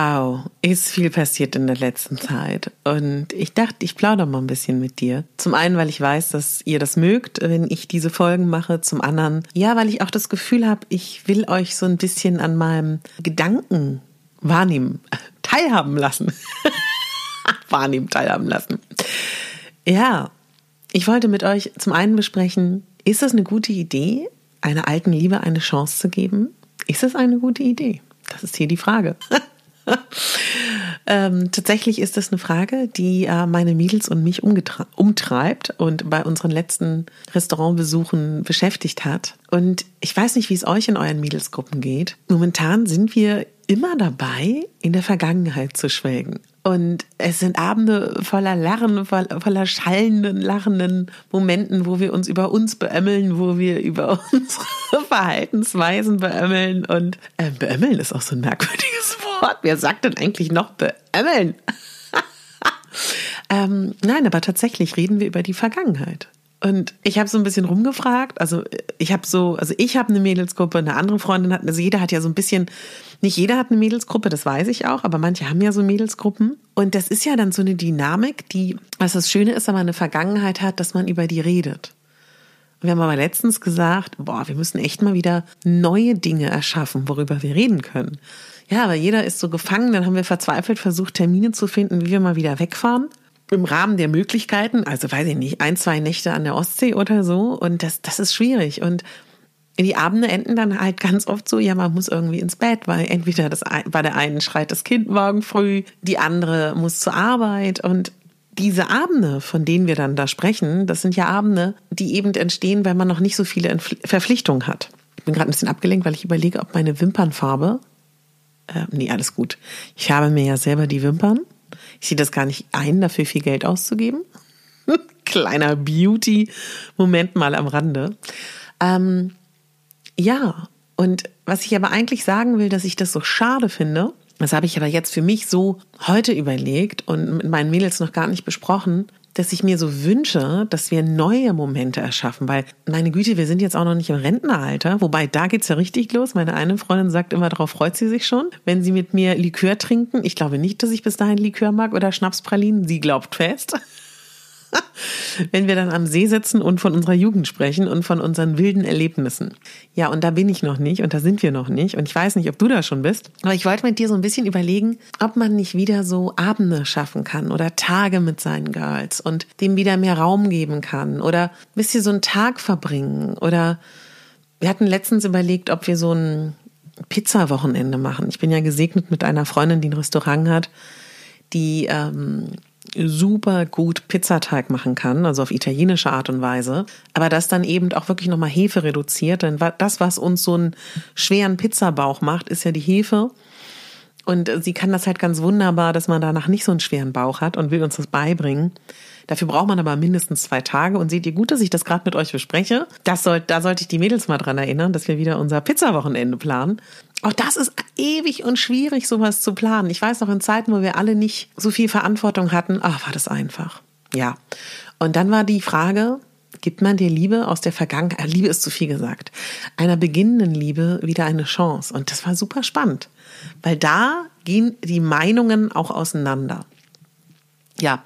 Wow, ist viel passiert in der letzten Zeit. Und ich dachte, ich plaudere mal ein bisschen mit dir. Zum einen, weil ich weiß, dass ihr das mögt, wenn ich diese Folgen mache. Zum anderen, ja, weil ich auch das Gefühl habe, ich will euch so ein bisschen an meinem Gedanken wahrnehmen, teilhaben lassen. wahrnehmen, teilhaben lassen. Ja, ich wollte mit euch zum einen besprechen, ist es eine gute Idee, einer alten Liebe eine Chance zu geben? Ist es eine gute Idee? Das ist hier die Frage. ähm, tatsächlich ist das eine Frage, die äh, meine Mädels und mich umtreibt und bei unseren letzten Restaurantbesuchen beschäftigt hat. Und ich weiß nicht, wie es euch in euren Mädelsgruppen geht. Momentan sind wir immer dabei, in der Vergangenheit zu schwelgen. Und es sind Abende voller Lachen, voller schallenden, lachenden Momenten, wo wir uns über uns beömmeln, wo wir über unsere Verhaltensweisen beömmeln. Und äh, beömmeln ist auch so ein merkwürdiges Wort. Wer sagt denn eigentlich noch beömmeln? ähm, nein, aber tatsächlich reden wir über die Vergangenheit. Und ich habe so ein bisschen rumgefragt. Also ich habe so, also ich habe eine Mädelsgruppe, eine andere Freundin hat, also jeder hat ja so ein bisschen, nicht jeder hat eine Mädelsgruppe, das weiß ich auch, aber manche haben ja so Mädelsgruppen. Und das ist ja dann so eine Dynamik, die, was das Schöne ist, wenn man eine Vergangenheit hat, dass man über die redet. Und wir haben aber letztens gesagt, boah, wir müssen echt mal wieder neue Dinge erschaffen, worüber wir reden können. Ja, aber jeder ist so gefangen, dann haben wir verzweifelt versucht, Termine zu finden, wie wir mal wieder wegfahren im Rahmen der Möglichkeiten, also weiß ich nicht, ein, zwei Nächte an der Ostsee oder so. Und das, das ist schwierig. Und die Abende enden dann halt ganz oft so, ja, man muss irgendwie ins Bett, weil entweder das, bei der einen schreit das Kind morgen früh, die andere muss zur Arbeit und diese Abende, von denen wir dann da sprechen, das sind ja Abende, die eben entstehen, weil man noch nicht so viele Verpflichtungen hat. Ich bin gerade ein bisschen abgelenkt, weil ich überlege, ob meine Wimpernfarbe, äh, nee, alles gut. Ich habe mir ja selber die Wimpern ich sehe das gar nicht ein, dafür viel Geld auszugeben. Kleiner Beauty-Moment mal am Rande. Ähm, ja, und was ich aber eigentlich sagen will, dass ich das so schade finde, das habe ich aber jetzt für mich so heute überlegt und mit meinen Mädels noch gar nicht besprochen, dass ich mir so wünsche, dass wir neue Momente erschaffen, weil, meine Güte, wir sind jetzt auch noch nicht im Rentenalter, wobei da geht's ja richtig los. Meine eine Freundin sagt immer, darauf freut sie sich schon, wenn sie mit mir Likör trinken. Ich glaube nicht, dass ich bis dahin Likör mag oder Schnapspralinen. Sie glaubt fest. wenn wir dann am See sitzen und von unserer Jugend sprechen und von unseren wilden Erlebnissen. Ja, und da bin ich noch nicht und da sind wir noch nicht und ich weiß nicht, ob du da schon bist, aber ich wollte mit dir so ein bisschen überlegen, ob man nicht wieder so Abende schaffen kann oder Tage mit seinen Girls und dem wieder mehr Raum geben kann oder ein bisschen so einen Tag verbringen oder wir hatten letztens überlegt, ob wir so ein Pizza-Wochenende machen. Ich bin ja gesegnet mit einer Freundin, die ein Restaurant hat, die ähm, super gut Pizzateig machen kann, also auf italienische Art und Weise, aber das dann eben auch wirklich nochmal Hefe reduziert, denn das, was uns so einen schweren Pizzabauch macht, ist ja die Hefe. Und sie kann das halt ganz wunderbar, dass man danach nicht so einen schweren Bauch hat und will uns das beibringen. Dafür braucht man aber mindestens zwei Tage. Und seht ihr gut, dass ich das gerade mit euch bespreche? Das soll, da sollte ich die Mädels mal dran erinnern, dass wir wieder unser Pizzawochenende planen. Auch das ist ewig und schwierig, sowas zu planen. Ich weiß noch in Zeiten, wo wir alle nicht so viel Verantwortung hatten, ach, war das einfach. Ja. Und dann war die Frage, gibt man der Liebe aus der Vergangenheit, Liebe ist zu viel gesagt, einer beginnenden Liebe wieder eine Chance. Und das war super spannend, weil da gehen die Meinungen auch auseinander. Ja,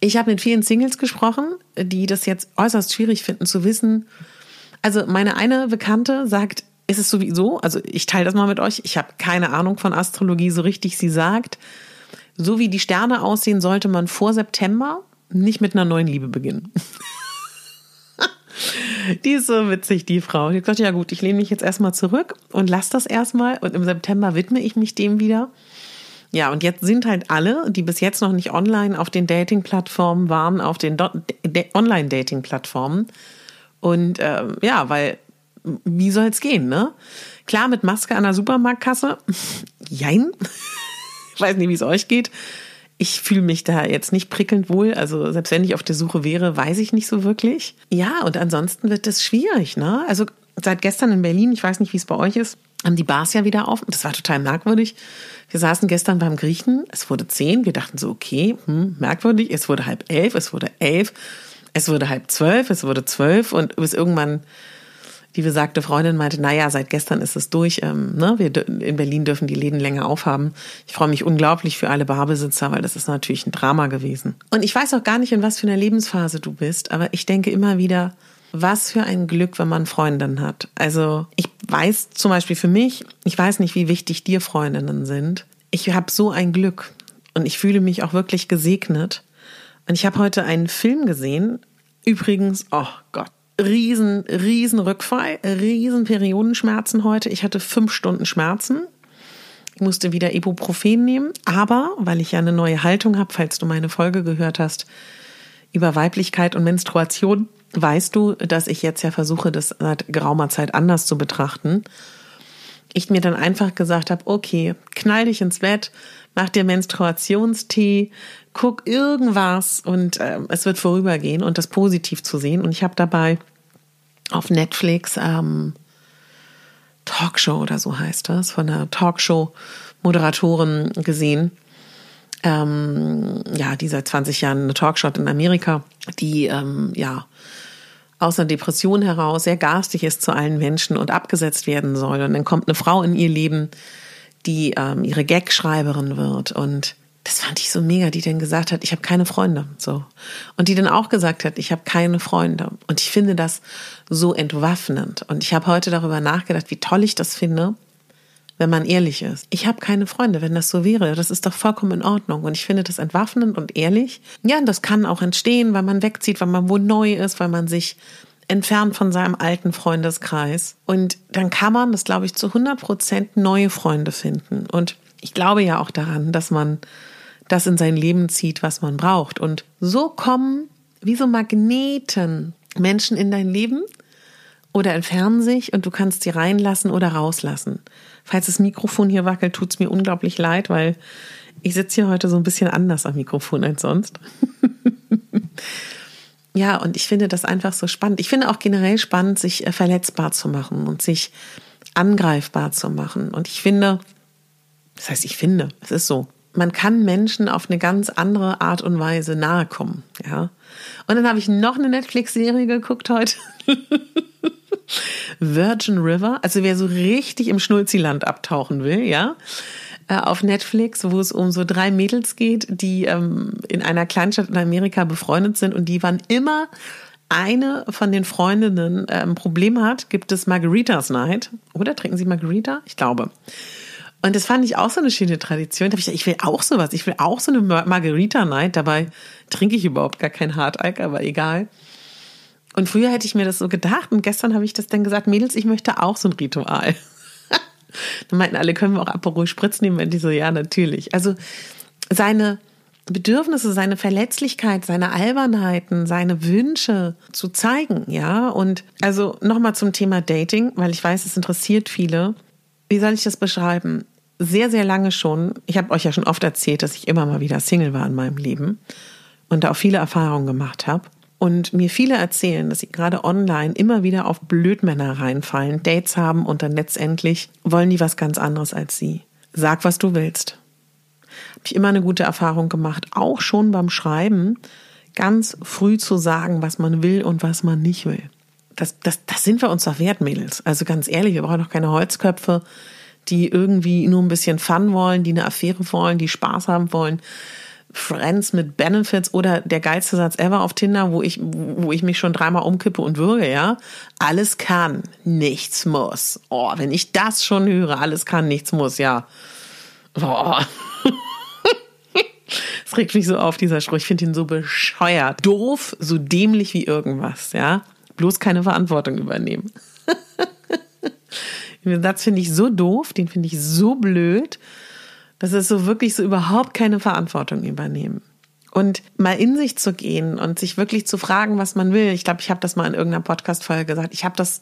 ich habe mit vielen Singles gesprochen, die das jetzt äußerst schwierig finden zu wissen. Also meine eine Bekannte sagt, ist es sowieso, also ich teile das mal mit euch, ich habe keine Ahnung von Astrologie so richtig, sie sagt, so wie die Sterne aussehen, sollte man vor September nicht mit einer neuen Liebe beginnen. die ist so witzig, die Frau. Die hat ja gut, ich lehne mich jetzt erstmal zurück und lasse das erstmal und im September widme ich mich dem wieder. Ja, und jetzt sind halt alle, die bis jetzt noch nicht online auf den Dating-Plattformen waren, auf den Online-Dating-Plattformen. Und äh, ja, weil, wie soll es gehen, ne? Klar, mit Maske an der Supermarktkasse, jein. Ich weiß nicht, wie es euch geht. Ich fühle mich da jetzt nicht prickelnd wohl. Also selbst wenn ich auf der Suche wäre, weiß ich nicht so wirklich. Ja, und ansonsten wird es schwierig. Ne? Also seit gestern in Berlin, ich weiß nicht, wie es bei euch ist, haben die Bars ja wieder auf. Das war total merkwürdig. Wir saßen gestern beim Griechen. Es wurde zehn. Wir dachten so, okay, hm, merkwürdig. Es wurde halb elf, es wurde elf, es wurde halb zwölf, es wurde zwölf und bis irgendwann die besagte Freundin meinte, naja, seit gestern ist es durch. Ähm, ne? Wir in Berlin dürfen die Läden länger aufhaben. Ich freue mich unglaublich für alle Barbesitzer, weil das ist natürlich ein Drama gewesen. Und ich weiß auch gar nicht, in was für einer Lebensphase du bist, aber ich denke immer wieder, was für ein Glück, wenn man Freundinnen hat. Also ich weiß zum Beispiel für mich, ich weiß nicht, wie wichtig dir Freundinnen sind. Ich habe so ein Glück und ich fühle mich auch wirklich gesegnet. Und ich habe heute einen Film gesehen. Übrigens, oh Gott, riesen, riesen Rückfall, riesen Periodenschmerzen heute. Ich hatte fünf Stunden Schmerzen. Ich musste wieder Ibuprofen nehmen. Aber, weil ich ja eine neue Haltung habe, falls du meine Folge gehört hast, über Weiblichkeit und Menstruation, weißt du, dass ich jetzt ja versuche, das seit geraumer Zeit anders zu betrachten. Ich mir dann einfach gesagt habe, okay, knall dich ins Bett, mach dir Menstruationstee, guck irgendwas und äh, es wird vorübergehen und das positiv zu sehen. Und ich habe dabei auf Netflix ähm, Talkshow oder so heißt das, von einer Talkshow-Moderatorin gesehen. Ähm, ja, die seit 20 Jahren eine Talkshow in Amerika, die ähm, ja aus einer Depression heraus sehr garstig ist zu allen Menschen und abgesetzt werden soll. Und dann kommt eine Frau in ihr Leben, die ähm, ihre Gagschreiberin wird und das fand ich so mega, die dann gesagt hat, ich habe keine Freunde, so. Und die dann auch gesagt hat, ich habe keine Freunde. Und ich finde das so entwaffnend. Und ich habe heute darüber nachgedacht, wie toll ich das finde, wenn man ehrlich ist. Ich habe keine Freunde, wenn das so wäre. Das ist doch vollkommen in Ordnung. Und ich finde das entwaffnend und ehrlich. Ja, und das kann auch entstehen, weil man wegzieht, weil man wo neu ist, weil man sich entfernt von seinem alten Freundeskreis. Und dann kann man, das glaube ich, zu 100 Prozent neue Freunde finden. Und ich glaube ja auch daran, dass man das in sein Leben zieht, was man braucht. Und so kommen wie so Magneten Menschen in dein Leben oder entfernen sich und du kannst sie reinlassen oder rauslassen. Falls das Mikrofon hier wackelt, tut es mir unglaublich leid, weil ich sitze hier heute so ein bisschen anders am Mikrofon als sonst. ja, und ich finde das einfach so spannend. Ich finde auch generell spannend, sich äh, verletzbar zu machen und sich angreifbar zu machen. Und ich finde, das heißt, ich finde, es ist so man kann Menschen auf eine ganz andere Art und Weise nahe kommen, ja. Und dann habe ich noch eine Netflix-Serie geguckt heute. Virgin River, also wer so richtig im Schnulziland abtauchen will, ja, äh, auf Netflix, wo es um so drei Mädels geht, die ähm, in einer Kleinstadt in Amerika befreundet sind und die wann immer eine von den Freundinnen äh, ein Problem hat, gibt es Margaritas Night. Oder trinken Sie Margarita? Ich glaube. Und das fand ich auch so eine schöne Tradition. Da habe ich gedacht, ich will auch sowas. Ich will auch so eine Margarita Night. Dabei trinke ich überhaupt gar kein Hartalk, aber egal. Und früher hätte ich mir das so gedacht. Und gestern habe ich das dann gesagt, Mädels, ich möchte auch so ein Ritual. dann meinten alle, können wir auch Aperol Spritz nehmen? Und die so, ja, natürlich. Also seine Bedürfnisse, seine Verletzlichkeit, seine Albernheiten, seine Wünsche zu zeigen, ja. Und also nochmal zum Thema Dating, weil ich weiß, es interessiert viele. Wie soll ich das beschreiben? Sehr, sehr lange schon, ich habe euch ja schon oft erzählt, dass ich immer mal wieder Single war in meinem Leben und da auch viele Erfahrungen gemacht habe. Und mir viele erzählen, dass sie gerade online immer wieder auf Blödmänner reinfallen, Dates haben und dann letztendlich wollen die was ganz anderes als sie. Sag, was du willst. Habe ich immer eine gute Erfahrung gemacht, auch schon beim Schreiben. ganz früh zu sagen, was man will und was man nicht will. Das, das, das sind wir uns doch wert, Mädels. Also ganz ehrlich, wir brauchen doch keine Holzköpfe, die irgendwie nur ein bisschen Fun wollen, die eine Affäre wollen, die Spaß haben wollen. Friends mit Benefits oder der geilste Satz ever auf Tinder, wo ich, wo ich mich schon dreimal umkippe und würge, ja. Alles kann, nichts muss. Oh, wenn ich das schon höre, alles kann, nichts muss, ja. Boah. Es regt mich so auf, dieser Spruch. Ich finde ihn so bescheuert. Doof, so dämlich wie irgendwas, ja. Bloß keine Verantwortung übernehmen. den Satz finde ich so doof, den finde ich so blöd. Das ist so wirklich so überhaupt keine Verantwortung übernehmen. Und mal in sich zu gehen und sich wirklich zu fragen, was man will. Ich glaube, ich habe das mal in irgendeiner Podcast-Folge gesagt. Ich habe das,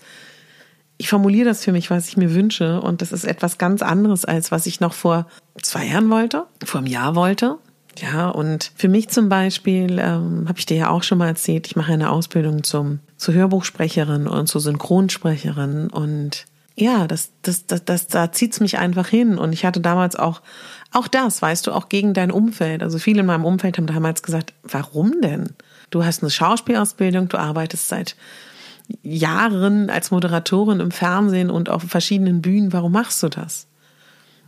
ich formuliere das für mich, was ich mir wünsche. Und das ist etwas ganz anderes, als was ich noch vor zwei Jahren wollte, vor einem Jahr wollte. Ja, und für mich zum Beispiel, ähm, habe ich dir ja auch schon mal erzählt, ich mache eine Ausbildung zum, zur Hörbuchsprecherin und zur Synchronsprecherin. Und ja, das, das, das, das, da zieht's mich einfach hin. Und ich hatte damals auch, auch das, weißt du, auch gegen dein Umfeld. Also viele in meinem Umfeld haben damals gesagt, warum denn? Du hast eine Schauspielausbildung, du arbeitest seit Jahren als Moderatorin im Fernsehen und auf verschiedenen Bühnen. Warum machst du das?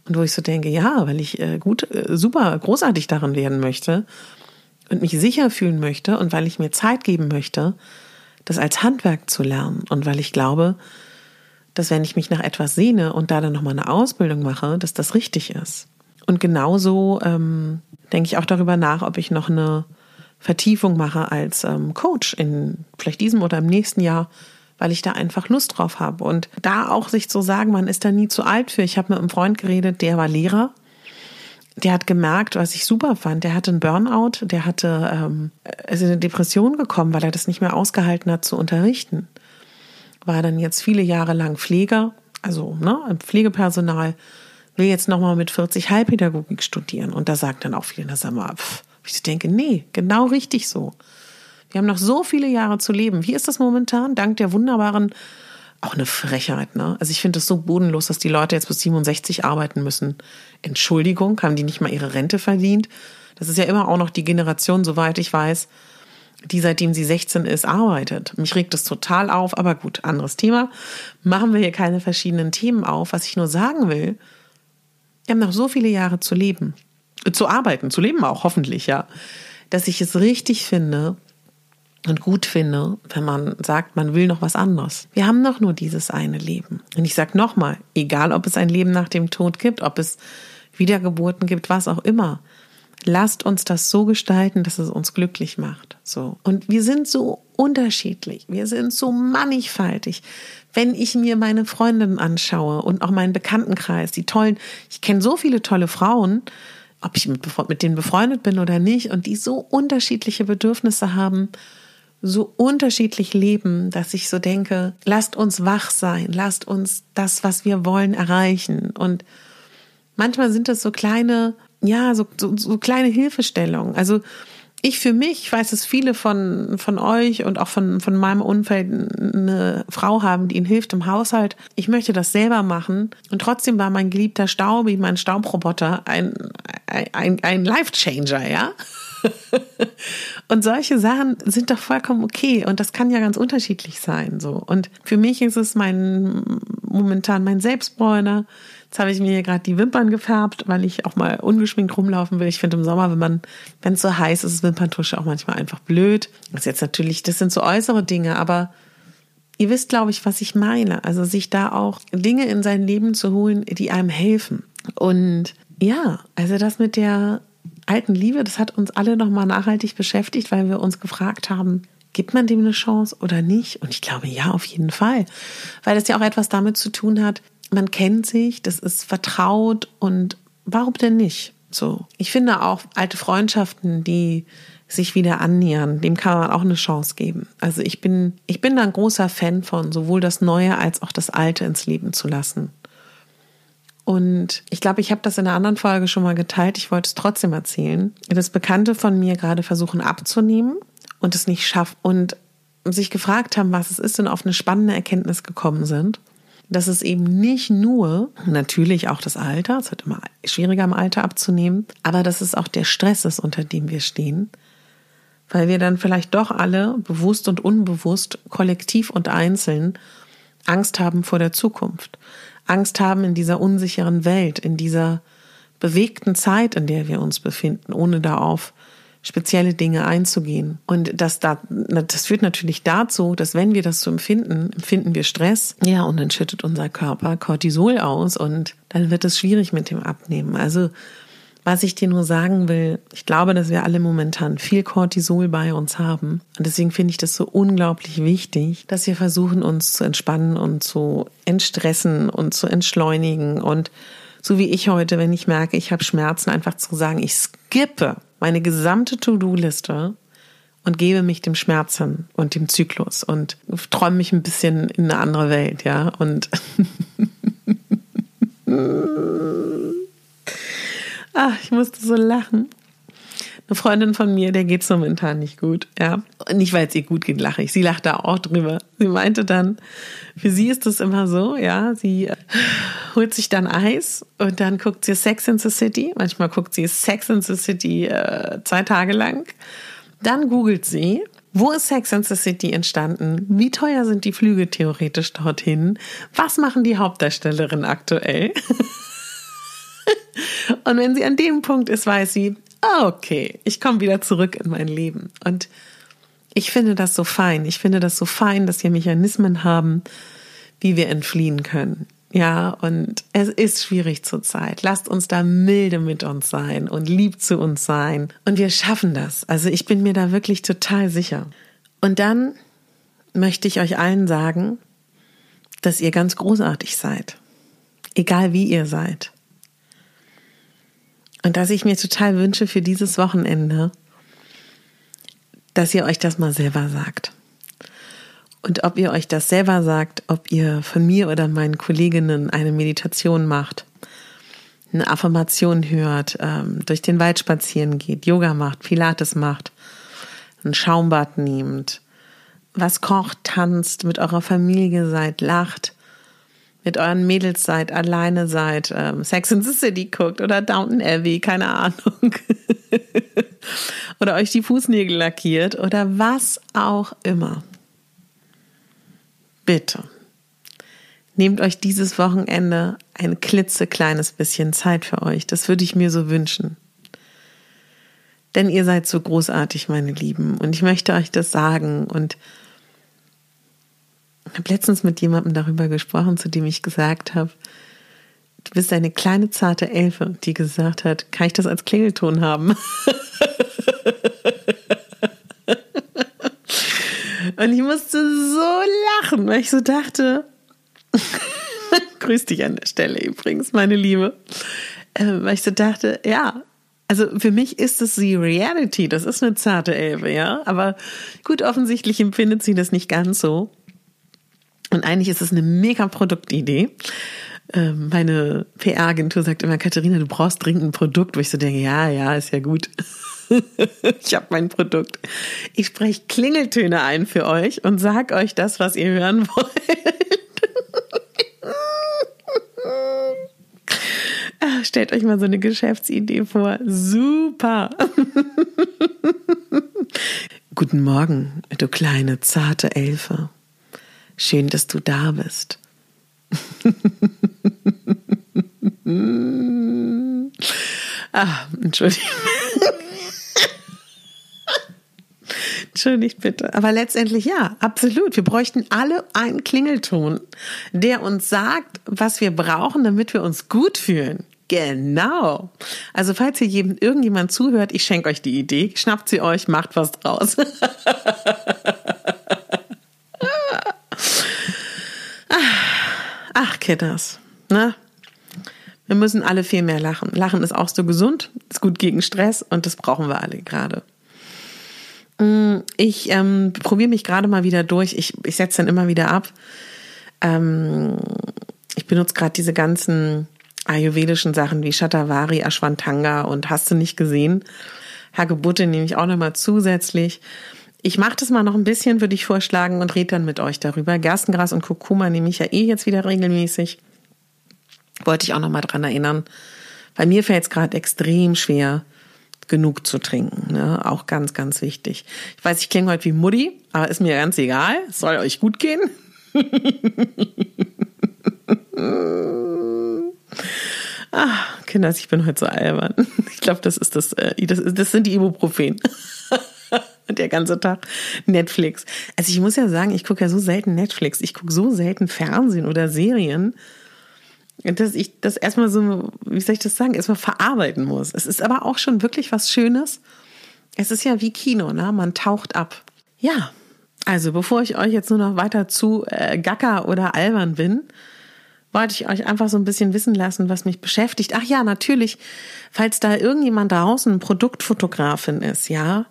Und wo ich so denke, ja, weil ich äh, gut, äh, super großartig darin werden möchte und mich sicher fühlen möchte und weil ich mir Zeit geben möchte, das als Handwerk zu lernen und weil ich glaube, dass wenn ich mich nach etwas sehne und da dann nochmal eine Ausbildung mache, dass das richtig ist. Und genauso ähm, denke ich auch darüber nach, ob ich noch eine Vertiefung mache als ähm, Coach in vielleicht diesem oder im nächsten Jahr, weil ich da einfach Lust drauf habe. Und da auch sich zu sagen, man ist da nie zu alt für. Ich habe mit einem Freund geredet, der war Lehrer. Der hat gemerkt, was ich super fand. Der hatte einen Burnout, der hatte ähm, ist in eine Depression gekommen, weil er das nicht mehr ausgehalten hat zu unterrichten war dann jetzt viele Jahre lang Pfleger, also ne, Pflegepersonal, will jetzt nochmal mit 40 Heilpädagogik studieren. Und da sagt dann auch viele, das mal, pff, ich denke, nee, genau richtig so. Wir haben noch so viele Jahre zu leben. Wie ist das momentan? Dank der wunderbaren, auch eine Frechheit, ne? Also ich finde es so bodenlos, dass die Leute jetzt bis 67 arbeiten müssen. Entschuldigung, haben die nicht mal ihre Rente verdient? Das ist ja immer auch noch die Generation, soweit ich weiß, die seitdem sie 16 ist, arbeitet. Mich regt das total auf, aber gut, anderes Thema. Machen wir hier keine verschiedenen Themen auf. Was ich nur sagen will, wir haben noch so viele Jahre zu leben, äh, zu arbeiten, zu leben auch, hoffentlich, ja, dass ich es richtig finde und gut finde, wenn man sagt, man will noch was anderes. Wir haben doch nur dieses eine Leben. Und ich sage nochmal, egal ob es ein Leben nach dem Tod gibt, ob es Wiedergeburten gibt, was auch immer. Lasst uns das so gestalten, dass es uns glücklich macht. So. Und wir sind so unterschiedlich. Wir sind so mannigfaltig. Wenn ich mir meine Freundinnen anschaue und auch meinen Bekanntenkreis, die tollen, ich kenne so viele tolle Frauen, ob ich mit, mit denen befreundet bin oder nicht, und die so unterschiedliche Bedürfnisse haben, so unterschiedlich leben, dass ich so denke, lasst uns wach sein, lasst uns das, was wir wollen, erreichen. Und manchmal sind das so kleine ja, so, so, so kleine Hilfestellungen. Also ich für mich, ich weiß, dass viele von, von euch und auch von, von meinem Umfeld eine Frau haben, die ihnen hilft im Haushalt. Ich möchte das selber machen. Und trotzdem war mein geliebter Staubi, mein Staubroboter, ein, ein, ein Life-Changer, ja? und solche Sachen sind doch vollkommen okay. Und das kann ja ganz unterschiedlich sein, so. Und für mich ist es mein, momentan mein Selbstbräuner Jetzt habe ich mir hier gerade die Wimpern gefärbt, weil ich auch mal ungeschminkt rumlaufen will. Ich finde im Sommer, wenn man, wenn es so heiß ist, ist Wimperntusche auch manchmal einfach blöd. Das ist jetzt natürlich, das sind so äußere Dinge, aber ihr wisst, glaube ich, was ich meine. Also sich da auch Dinge in sein Leben zu holen, die einem helfen. Und ja, also das mit der alten Liebe, das hat uns alle nochmal nachhaltig beschäftigt, weil wir uns gefragt haben, gibt man dem eine Chance oder nicht? Und ich glaube, ja, auf jeden Fall. Weil das ja auch etwas damit zu tun hat, man kennt sich, das ist vertraut und warum denn nicht? So. Ich finde auch alte Freundschaften, die sich wieder annähern, dem kann man auch eine Chance geben. Also ich bin, ich bin da ein großer Fan von, sowohl das Neue als auch das Alte ins Leben zu lassen. Und ich glaube, ich habe das in einer anderen Folge schon mal geteilt. Ich wollte es trotzdem erzählen. Dass Bekannte von mir gerade versuchen abzunehmen und es nicht schaffen und sich gefragt haben, was es ist und auf eine spannende Erkenntnis gekommen sind dass es eben nicht nur, natürlich auch das Alter, es wird immer schwieriger im Alter abzunehmen, aber dass es auch der Stress ist, unter dem wir stehen, weil wir dann vielleicht doch alle, bewusst und unbewusst, kollektiv und einzeln, Angst haben vor der Zukunft, Angst haben in dieser unsicheren Welt, in dieser bewegten Zeit, in der wir uns befinden, ohne da auf spezielle Dinge einzugehen. Und das, da, das führt natürlich dazu, dass wenn wir das so empfinden, empfinden wir Stress. Ja, und dann schüttet unser Körper Cortisol aus und dann wird es schwierig mit dem Abnehmen. Also, was ich dir nur sagen will, ich glaube, dass wir alle momentan viel Cortisol bei uns haben. Und deswegen finde ich das so unglaublich wichtig, dass wir versuchen, uns zu entspannen und zu entstressen und zu entschleunigen und so wie ich heute, wenn ich merke, ich habe Schmerzen, einfach zu sagen, ich skippe meine gesamte To-Do-Liste und gebe mich dem Schmerz hin und dem Zyklus und träume mich ein bisschen in eine andere Welt, ja. Und Ach, ich musste so lachen. Eine Freundin von mir, der geht es momentan nicht gut, ja. Nicht, weil es ihr gut geht, lache ich. Sie lacht da auch drüber. Sie meinte dann, für sie ist es immer so, ja, sie äh, holt sich dann Eis und dann guckt sie Sex in the City. Manchmal guckt sie Sex in the City äh, zwei Tage lang. Dann googelt sie, wo ist Sex in the City entstanden? Wie teuer sind die Flüge theoretisch dorthin? Was machen die Hauptdarstellerinnen aktuell? und wenn sie an dem Punkt ist, weiß sie, okay, ich komme wieder zurück in mein Leben. Und ich finde das so fein. Ich finde das so fein, dass wir Mechanismen haben, wie wir entfliehen können. Ja, und es ist schwierig zurzeit. Lasst uns da milde mit uns sein und lieb zu uns sein. Und wir schaffen das. Also ich bin mir da wirklich total sicher. Und dann möchte ich euch allen sagen, dass ihr ganz großartig seid. Egal wie ihr seid. Und dass ich mir total wünsche für dieses Wochenende, dass ihr euch das mal selber sagt. Und ob ihr euch das selber sagt, ob ihr von mir oder meinen Kolleginnen eine Meditation macht, eine Affirmation hört, ähm, durch den Wald spazieren geht, Yoga macht, Pilates macht, ein Schaumbad nehmt, was kocht, tanzt, mit eurer Familie seid, lacht, mit euren Mädels seid, alleine seid, ähm, Sex in the City guckt oder Downton Abbey, keine Ahnung. oder euch die Fußnägel lackiert oder was auch immer. Bitte. Nehmt euch dieses Wochenende ein klitzekleines bisschen Zeit für euch. Das würde ich mir so wünschen. Denn ihr seid so großartig, meine Lieben. Und ich möchte euch das sagen. Und habe letztens mit jemandem darüber gesprochen, zu dem ich gesagt habe, du bist eine kleine zarte Elfe, die gesagt hat, kann ich das als Klingelton haben? Und ich musste so lachen, weil ich so dachte, grüß dich an der Stelle übrigens, meine Liebe, äh, weil ich so dachte, ja, also für mich ist es die Reality, das ist eine zarte Elfe, ja, aber gut, offensichtlich empfindet sie das nicht ganz so. Und eigentlich ist es eine mega Produktidee. Ähm, meine PR-Agentur sagt immer, Katharina, du brauchst dringend ein Produkt, wo ich so denke, ja, ja, ist ja gut. ich habe mein Produkt. Ich spreche Klingeltöne ein für euch und sag euch das, was ihr hören wollt. Stellt euch mal so eine Geschäftsidee vor. Super. Guten Morgen, du kleine, zarte Elfe. Schön, dass du da bist. ah, Entschuldigung. Entschuldigt bitte. Aber letztendlich ja, absolut. Wir bräuchten alle einen Klingelton, der uns sagt, was wir brauchen, damit wir uns gut fühlen. Genau. Also falls hier jedem, irgendjemand zuhört, ich schenke euch die Idee, schnappt sie euch, macht was draus. Ach, Kitters, ne? Wir müssen alle viel mehr lachen. Lachen ist auch so gesund, ist gut gegen Stress und das brauchen wir alle gerade. Mm, ich ähm, probiere mich gerade mal wieder durch. Ich, ich setze dann immer wieder ab. Ähm, ich benutze gerade diese ganzen ayurvedischen Sachen wie Shatavari, Ashwantanga und hast du nicht gesehen. Hagebutte nehme ich auch nochmal zusätzlich. Ich mache das mal noch ein bisschen, würde ich vorschlagen, und rede dann mit euch darüber. Gerstengras und Kurkuma nehme ich ja eh jetzt wieder regelmäßig. Wollte ich auch noch mal dran erinnern. Bei mir fällt es gerade extrem schwer, genug zu trinken. Ne? Auch ganz, ganz wichtig. Ich weiß, ich klinge heute wie Mutti, aber ist mir ganz egal. Es soll euch gut gehen. ah, Kinders, ich bin heute so albern. Ich glaube, das ist das, äh, das, das sind die Ibuprofen. Der ganze Tag Netflix. Also ich muss ja sagen, ich gucke ja so selten Netflix. Ich gucke so selten Fernsehen oder Serien dass ich das erstmal so, wie soll ich das sagen, erstmal verarbeiten muss. Es ist aber auch schon wirklich was Schönes. Es ist ja wie Kino, ne? Man taucht ab. Ja, also bevor ich euch jetzt nur noch weiter zu äh, gacker oder albern bin, wollte ich euch einfach so ein bisschen wissen lassen, was mich beschäftigt. Ach ja, natürlich, falls da irgendjemand draußen Produktfotografin ist, ja.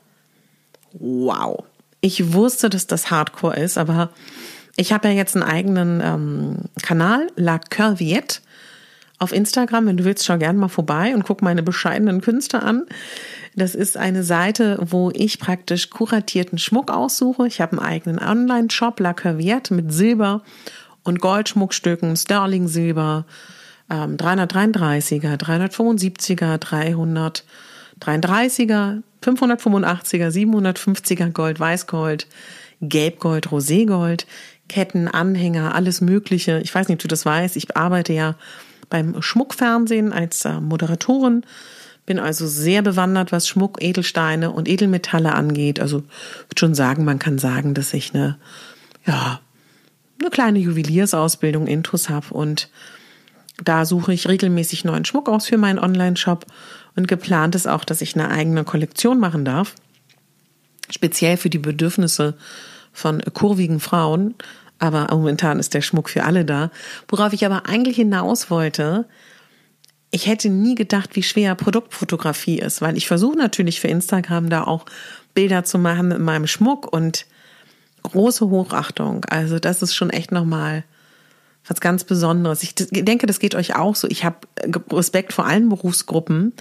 Wow. Ich wusste, dass das Hardcore ist, aber ich habe ja jetzt einen eigenen ähm, Kanal, La Curviette, auf Instagram. Wenn du willst, schau gerne mal vorbei und guck meine bescheidenen Künste an. Das ist eine Seite, wo ich praktisch kuratierten Schmuck aussuche. Ich habe einen eigenen Online-Shop, La Curviette, mit Silber und Goldschmuckstücken, Sterling Silber, ähm, 333er, 375er, 333er, 585er, 750er Gold, Weißgold, Gelbgold, Roségold. Ketten, Anhänger, alles Mögliche. Ich weiß nicht, ob du das weißt. Ich arbeite ja beim Schmuckfernsehen als äh, Moderatorin, bin also sehr bewandert, was Schmuck, Edelsteine und Edelmetalle angeht. Also würde schon sagen, man kann sagen, dass ich eine, ja, eine kleine Juweliersausbildung intus habe und da suche ich regelmäßig neuen Schmuck aus für meinen Online-Shop und geplant ist auch, dass ich eine eigene Kollektion machen darf, speziell für die Bedürfnisse von kurvigen Frauen. Aber momentan ist der Schmuck für alle da. Worauf ich aber eigentlich hinaus wollte, ich hätte nie gedacht, wie schwer Produktfotografie ist, weil ich versuche natürlich für Instagram da auch Bilder zu machen mit meinem Schmuck und große Hochachtung. Also das ist schon echt nochmal was ganz Besonderes. Ich denke, das geht euch auch so. Ich habe Respekt vor allen Berufsgruppen,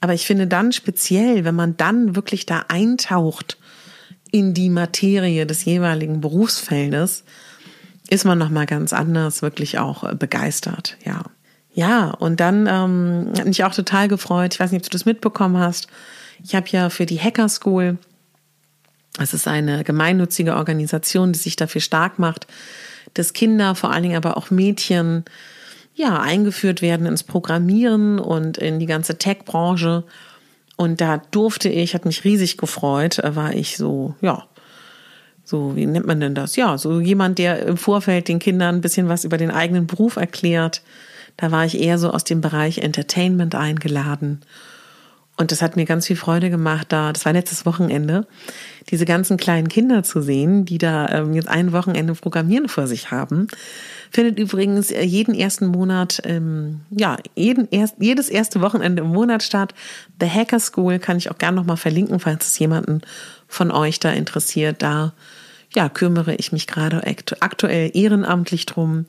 aber ich finde dann speziell, wenn man dann wirklich da eintaucht in die Materie des jeweiligen Berufsfeldes, ist man noch mal ganz anders wirklich auch äh, begeistert, ja. Ja, und dann ähm, hat mich auch total gefreut. Ich weiß nicht, ob du das mitbekommen hast. Ich habe ja für die Hacker School, das ist eine gemeinnützige Organisation, die sich dafür stark macht, dass Kinder, vor allen Dingen aber auch Mädchen, ja, eingeführt werden ins Programmieren und in die ganze Tech-Branche. Und da durfte ich, hat mich riesig gefreut, war ich so, ja, so, wie nennt man denn das? Ja, so jemand, der im Vorfeld den Kindern ein bisschen was über den eigenen Beruf erklärt. Da war ich eher so aus dem Bereich Entertainment eingeladen. Und das hat mir ganz viel Freude gemacht, da, das war letztes Wochenende, diese ganzen kleinen Kinder zu sehen, die da ähm, jetzt ein Wochenende Programmieren vor sich haben. Findet übrigens äh, jeden ersten Monat, ähm, ja, jeden erst, jedes erste Wochenende im Monat statt. The Hacker School kann ich auch gerne nochmal verlinken, falls es jemanden von euch da interessiert. Da, ja, kümmere ich mich gerade aktuell ehrenamtlich drum,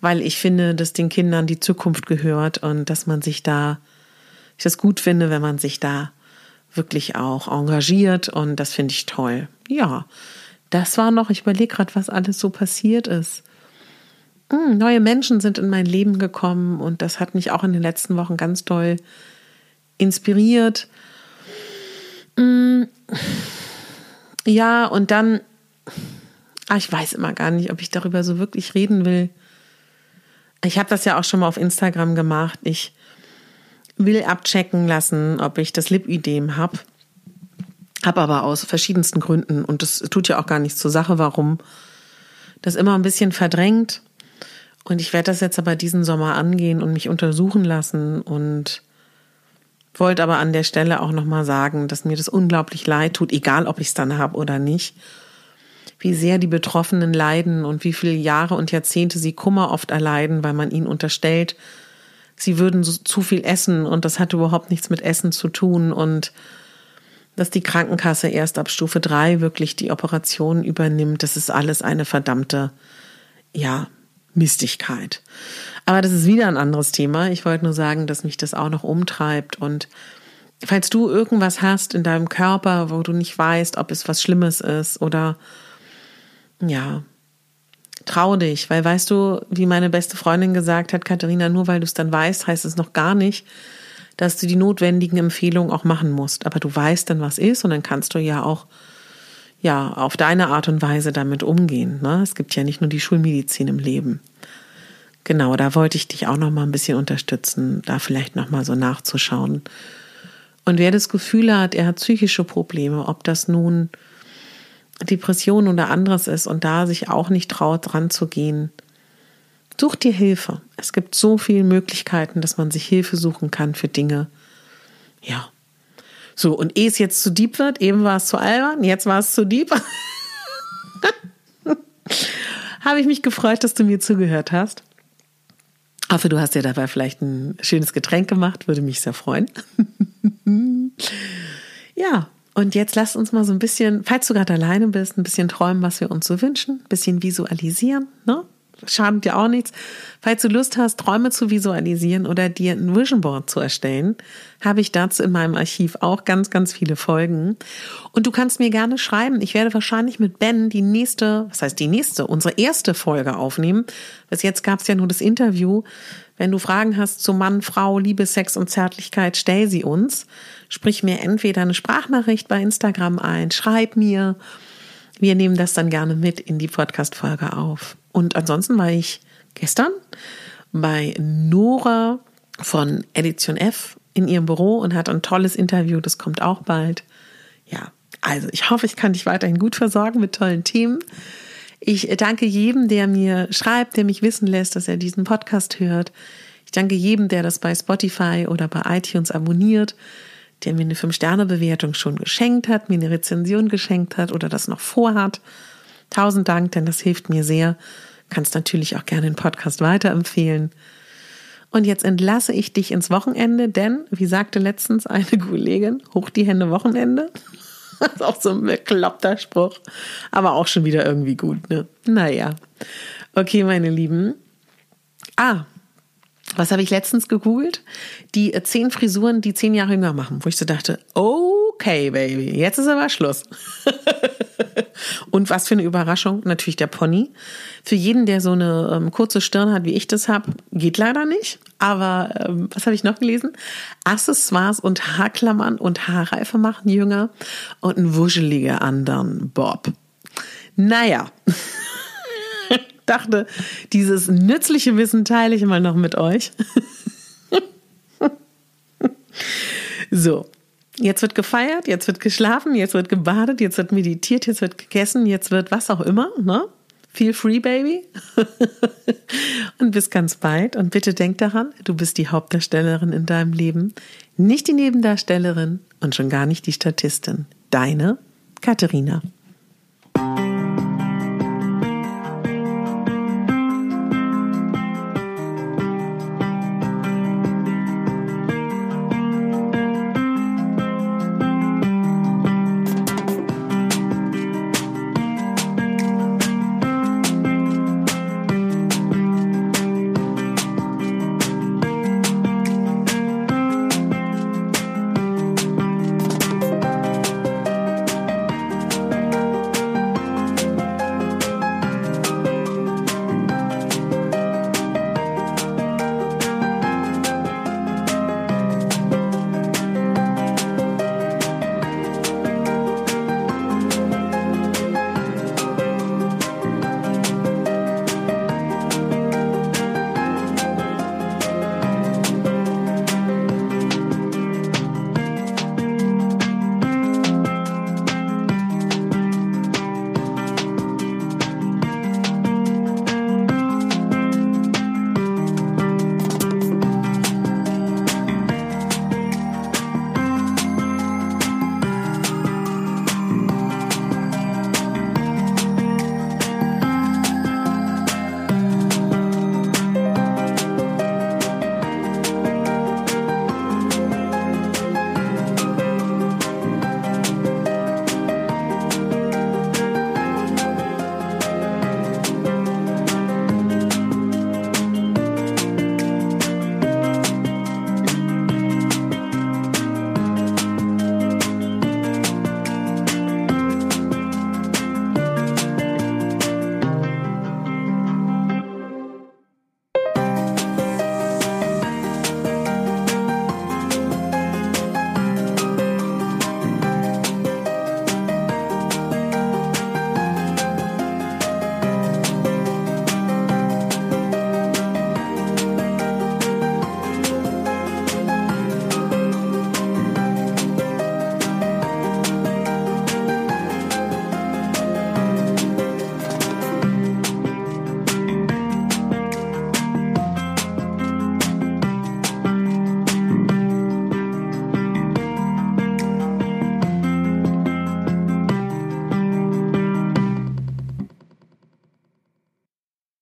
weil ich finde, dass den Kindern die Zukunft gehört und dass man sich da, ich das gut finde, wenn man sich da wirklich auch engagiert und das finde ich toll. Ja, das war noch, ich überlege gerade, was alles so passiert ist. Hm, neue Menschen sind in mein Leben gekommen und das hat mich auch in den letzten Wochen ganz toll inspiriert. Hm, ja, und dann, ach, ich weiß immer gar nicht, ob ich darüber so wirklich reden will. Ich habe das ja auch schon mal auf Instagram gemacht. Ich will abchecken lassen, ob ich das Lipidem habe. Habe aber aus verschiedensten Gründen, und das tut ja auch gar nichts zur Sache, warum, das immer ein bisschen verdrängt. Und ich werde das jetzt aber diesen Sommer angehen und mich untersuchen lassen und wollte aber an der Stelle auch nochmal sagen, dass mir das unglaublich leid tut, egal ob ich es dann habe oder nicht. Wie sehr die Betroffenen leiden und wie viele Jahre und Jahrzehnte sie Kummer oft erleiden, weil man ihnen unterstellt, sie würden so, zu viel essen und das hat überhaupt nichts mit Essen zu tun und dass die Krankenkasse erst ab Stufe drei wirklich die Operation übernimmt, das ist alles eine verdammte, ja, Mistigkeit. Aber das ist wieder ein anderes Thema. Ich wollte nur sagen, dass mich das auch noch umtreibt. Und falls du irgendwas hast in deinem Körper, wo du nicht weißt, ob es was Schlimmes ist oder ja, trau dich, weil weißt du, wie meine beste Freundin gesagt hat, Katharina, nur weil du es dann weißt, heißt es noch gar nicht, dass du die notwendigen Empfehlungen auch machen musst. Aber du weißt dann, was ist und dann kannst du ja auch ja auf deine Art und Weise damit umgehen. Ne? Es gibt ja nicht nur die Schulmedizin im Leben. Genau, da wollte ich dich auch noch mal ein bisschen unterstützen, da vielleicht noch mal so nachzuschauen. Und wer das Gefühl hat, er hat psychische Probleme, ob das nun Depression oder anderes ist und da sich auch nicht traut, dran zu gehen, such dir Hilfe. Es gibt so viele Möglichkeiten, dass man sich Hilfe suchen kann für Dinge. Ja. So, und ehe es jetzt zu deep wird, eben war es zu albern, jetzt war es zu deep. Habe ich mich gefreut, dass du mir zugehört hast. Hoffe, du hast dir dabei vielleicht ein schönes Getränk gemacht, würde mich sehr freuen. ja, und jetzt lass uns mal so ein bisschen, falls du gerade alleine bist, ein bisschen träumen, was wir uns so wünschen, ein bisschen visualisieren, ne? Schadet dir auch nichts. Falls du Lust hast, Träume zu visualisieren oder dir ein Vision Board zu erstellen, habe ich dazu in meinem Archiv auch ganz, ganz viele Folgen. Und du kannst mir gerne schreiben. Ich werde wahrscheinlich mit Ben die nächste, was heißt die nächste, unsere erste Folge aufnehmen. Bis jetzt gab es ja nur das Interview. Wenn du Fragen hast zu Mann, Frau, Liebe, Sex und Zärtlichkeit, stell sie uns. Sprich mir entweder eine Sprachnachricht bei Instagram ein, schreib mir. Wir nehmen das dann gerne mit in die Podcast-Folge auf. Und ansonsten war ich gestern bei Nora von Edition F in ihrem Büro und hat ein tolles Interview. Das kommt auch bald. Ja, also ich hoffe, ich kann dich weiterhin gut versorgen mit tollen Themen. Ich danke jedem, der mir schreibt, der mich wissen lässt, dass er diesen Podcast hört. Ich danke jedem, der das bei Spotify oder bei iTunes abonniert, der mir eine 5-Sterne-Bewertung schon geschenkt hat, mir eine Rezension geschenkt hat oder das noch vorhat. Tausend Dank, denn das hilft mir sehr. Kannst natürlich auch gerne den Podcast weiterempfehlen. Und jetzt entlasse ich dich ins Wochenende, denn, wie sagte letztens eine Kollegin, hoch die Hände Wochenende. Das ist auch so ein bekloppter Spruch, aber auch schon wieder irgendwie gut, ne? Naja. Okay, meine Lieben. Ah, was habe ich letztens gegoogelt? Die zehn Frisuren, die zehn Jahre jünger machen, wo ich so dachte, okay, Baby, jetzt ist aber Schluss. Und was für eine Überraschung, natürlich der Pony. Für jeden, der so eine ähm, kurze Stirn hat, wie ich das habe, geht leider nicht. Aber ähm, was habe ich noch gelesen? Accessoires und Haarklammern und Haarreife machen jünger und ein wuscheliger anderen Bob. Naja. dachte, dieses nützliche Wissen teile ich mal noch mit euch. so, Jetzt wird gefeiert, jetzt wird geschlafen, jetzt wird gebadet, jetzt wird meditiert, jetzt wird gegessen, jetzt wird was auch immer, ne? Feel free, baby. und bis ganz bald. Und bitte denk daran, du bist die Hauptdarstellerin in deinem Leben, nicht die Nebendarstellerin und schon gar nicht die Statistin. Deine Katharina.